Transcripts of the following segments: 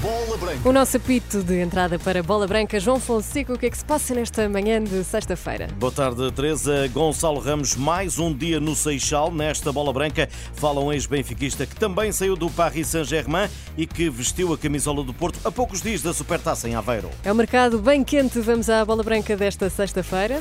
Bola Branca. O nosso apito de entrada para Bola Branca, João Fonseca, o que é que se passa nesta manhã de sexta-feira? Boa tarde, Teresa. Gonçalo Ramos, mais um dia no Seixal. Nesta Bola Branca fala um ex-benfiquista que também saiu do Paris Saint-Germain e que vestiu a camisola do Porto a poucos dias da Supertaça em Aveiro. É um mercado bem quente, vamos à Bola Branca desta sexta-feira.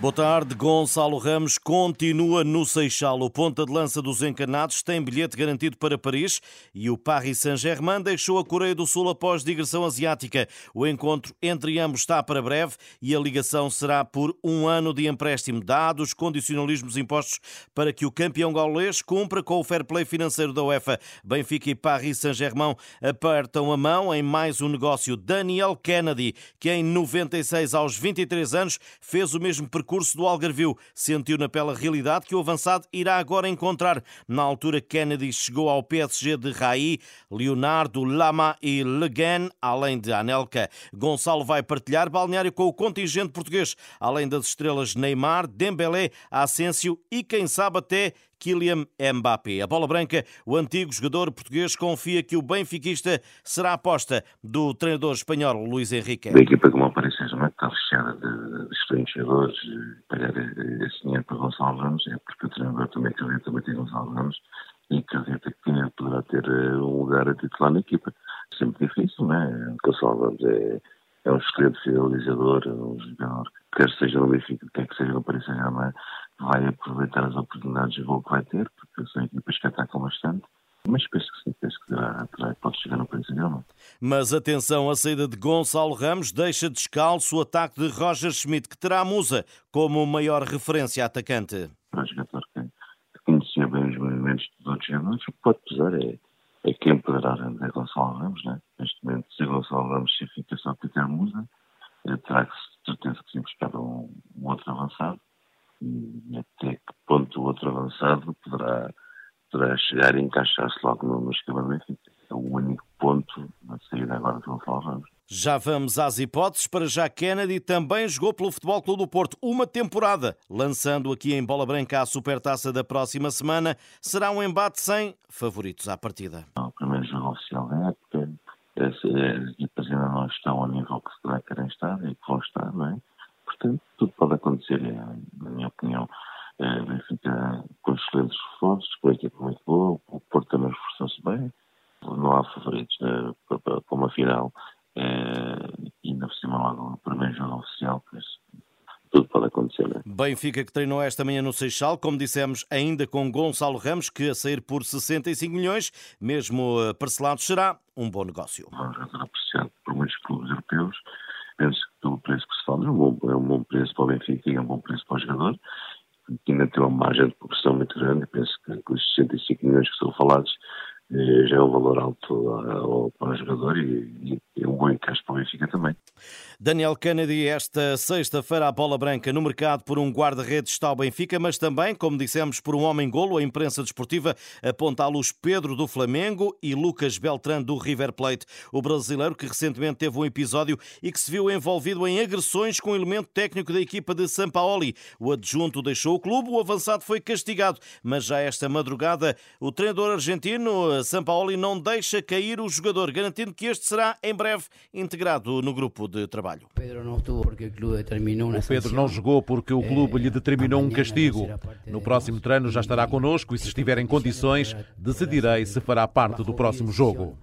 Boa tarde, Gonçalo Ramos continua no Seixal. O ponta de lança dos encarnados tem bilhete garantido para Paris e o Paris Saint-Germain deixou a Coreia do Sul após digressão asiática. O encontro entre ambos está para breve e a ligação será por um ano de empréstimo, dados condicionalismos impostos para que o campeão gaulês cumpra com o fair play financeiro da UEFA. Benfica e Paris Saint-Germain apertam a mão em mais um negócio. Daniel Kennedy, que em 96 aos 23 anos fez o mesmo percurso percurso do Algarvio. Sentiu na pele a realidade que o avançado irá agora encontrar. Na altura, Kennedy chegou ao PSG de Raí, Leonardo, Lama e Le além de Anelka. Gonçalo vai partilhar balneário com o contingente português, além das estrelas Neymar, Dembélé, Asensio e, quem sabe, até Kylian Mbappé. A bola branca, o antigo jogador português confia que o benfiquista será a aposta do treinador espanhol Luís Henrique. A equipa como Paris Saint-Germain está fechada de, de excelentes jogadores. Pagar esse dinheiro para Gonçalo Ramos é porque o treinador também acredita muito em Gonçalo Ramos e acredita que poderá ter eh, um lugar a titular na equipa. Sempre difícil, não é? Gonçalo Ramos é, é um excelente finalizador, um jogador que quer seja no Benfica, quer que seja no Paris Saint-Germain, vai aproveitar as oportunidades de gol que vai ter, porque são equipas que atacam bastante. Mas penso que sim, penso que terá, terá, pode chegar no Paris Saint-Germain. Mas atenção, a saída de Gonçalo Ramos deixa descalço o ataque de Roger Schmidt, que terá a Musa como maior referência atacante. Para jogador que, que conhecia bem os movimentos dos outros jogadores, o que pode pesar é, é quem poderá render Gonçalo Ramos. Né? Neste momento, se Gonçalo Ramos se fica só Peter Musa, terá que certeza chegar e encaixar-se logo no, no esquema Benfica. É o único ponto na saída agora do Gonçalo Ramos. Já vamos às hipóteses. Para já Kennedy também jogou pelo Futebol Clube do Porto uma temporada, lançando aqui em Bola Branca a Supertaça da próxima semana. Será um embate sem favoritos à partida. O primeiro jogo oficial da época. As equipas ainda não estão ao nível que se querem estar e que vão estar, não é? Portanto, tudo pode acontecer, na minha opinião. É, Benfica com excelentes reforços, com a equipa muito boa, o Porto também reforçou-se bem. Não há favoritos né, para, para, uma final. E ainda por cima logo o primeiro jogo oficial, por isso tudo pode acontecer. Né? Benfica que treinou esta manhã no Seixal, como dissemos, ainda com Gonçalo Ramos, que a sair por 65 milhões, mesmo parcelado, será um bom negócio. Um jogador apreciado por muitos clubes europeus. Penso que pelo preço que se fala é um bom, é um bom preço para o Benfica e é um bom preço para o jogador. Que ainda tem uma margem de progressão muito grande. Penso que os 65 milhões que são falados eh, já é um valor alto para o jogador e, e é um bom encaixe para o Benfica também. Daniel Kennedy, esta sexta-feira a bola branca no mercado por um guarda-redes está ao Benfica, mas também, como dissemos, por um homem-golo. A imprensa desportiva aponta à luz Pedro do Flamengo e Lucas Beltrán do River Plate. O brasileiro que recentemente teve um episódio e que se viu envolvido em agressões com o elemento técnico da equipa de Sampaoli. O adjunto deixou o clube, o avançado foi castigado, mas já esta madrugada o treinador argentino Sampaoli não deixa cair o jogador, garantindo que este será em breve integrado no grupo de trabalho. O Pedro não jogou porque o clube lhe determinou um castigo. No próximo treino já estará connosco e se estiver em condições, decidirei se fará parte do próximo jogo.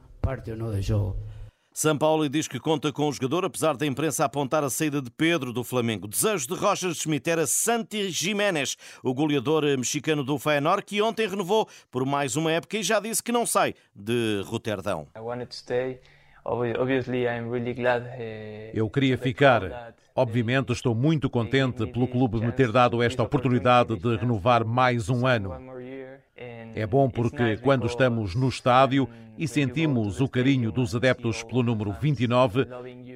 São Paulo diz que conta com o jogador, apesar da imprensa apontar a saída de Pedro do Flamengo. Desejo de Roger Schmidt era Santi Jiménez, o goleador mexicano do Feyenoord, que ontem renovou por mais uma época e já disse que não sai de Roterdão. Eh, Eu queria ficar. Obviamente, estou muito contente pelo clube me ter dado esta oportunidade de renovar mais um ano. É bom porque, quando estamos no estádio e sentimos o carinho dos adeptos pelo número 29,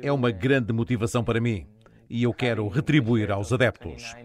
é uma grande motivação para mim. e eu quero retribuir aos adeptos.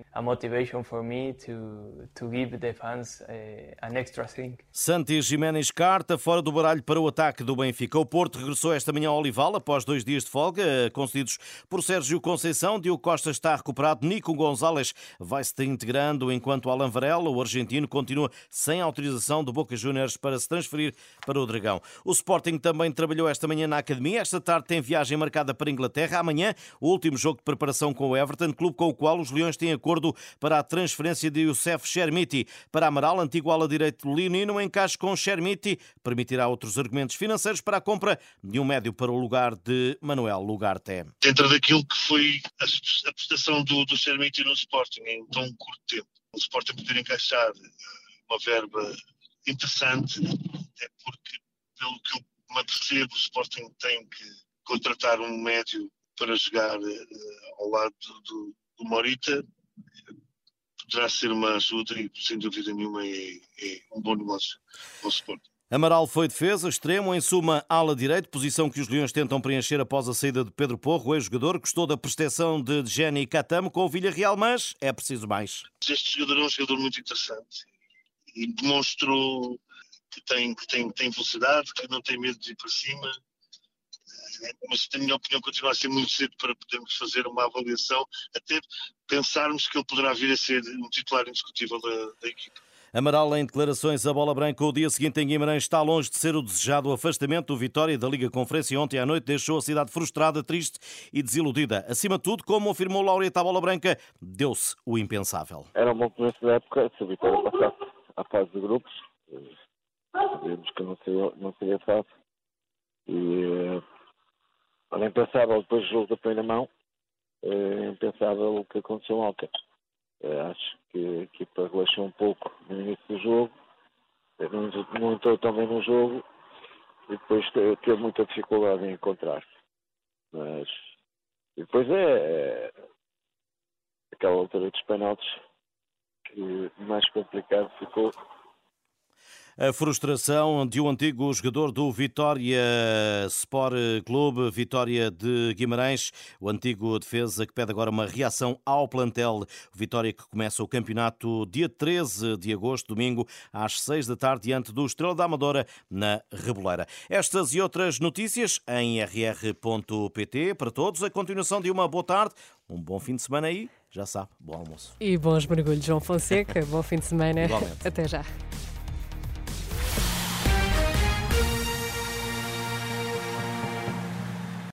Santi Jiménez carta fora do baralho para o ataque do Benfica. O Porto regressou esta manhã ao Olival após dois dias de folga, concedidos por Sérgio Conceição. Diogo Costa está recuperado. Nico Gonzalez vai-se integrando, enquanto Alan Varela, o argentino, continua sem autorização do Boca Juniors para se transferir para o Dragão. O Sporting também trabalhou esta manhã na academia. Esta tarde tem viagem marcada para a Inglaterra. Amanhã, o último jogo de preparação com o Everton, clube com o qual os Leões têm acordo para a transferência de Youssef Chermiti para Amaral, antigo ala direito leonino, encaixe com Chermiti, permitirá outros argumentos financeiros para a compra de um médio para o lugar de Manuel Lugarte. Dentro daquilo que foi a prestação do, do Chermiti no Sporting em tão curto tempo, o Sporting poder encaixar eh, uma verba interessante, é porque, pelo que eu me apercebo, o Sporting tem que contratar um médio para jogar uh, ao lado do, do Morita poderá ser uma ajuda e, sem dúvida nenhuma, é, é um bom negócio para o Sporting. Amaral foi defesa, extremo, em suma, ala direito, posição que os Leões tentam preencher após a saída de Pedro Porro, o ex-jogador, gostou da prestação de Jenny Catamo com o Villarreal, mas é preciso mais. Este jogador é um jogador muito interessante e demonstrou que tem, que tem, tem velocidade, que não tem medo de ir para cima, mas na minha opinião continua a ser muito cedo para podermos fazer uma avaliação, até pensarmos que ele poderá vir a ser um titular indiscutível da, da equipe. Amaral, em declarações à bola branca, o dia seguinte em Guimarães está longe de ser o desejado afastamento do Vitória da Liga Conferência. Ontem à noite deixou a cidade frustrada, triste e desiludida. Acima de tudo, como afirmou Laureata à bola branca, deu-se o impensável. Era um bom começo da época se o Vitória passasse à fase de grupos. Sabíamos que não seria, não seria fácil. E era impensável depois do jogo da primeira mão, é impensável o que aconteceu ontem. É, acho que a equipa relaxou um pouco no início do jogo, não, não entrou tão bem no jogo e depois teve muita dificuldade em encontrar-se. Mas depois é, é aquela altura dos penaltis que mais complicado ficou a frustração de um antigo jogador do Vitória Sport Clube, Vitória de Guimarães, o antigo defesa que pede agora uma reação ao plantel. Vitória que começa o campeonato dia 13 de agosto, domingo, às 6 da tarde, diante do Estrela da Amadora, na Reboleira. Estas e outras notícias em rr.pt para todos. A continuação de uma boa tarde, um bom fim de semana aí, já sabe, bom almoço. E bons mergulhos, João Fonseca. bom fim de semana. Igualmente. Até já.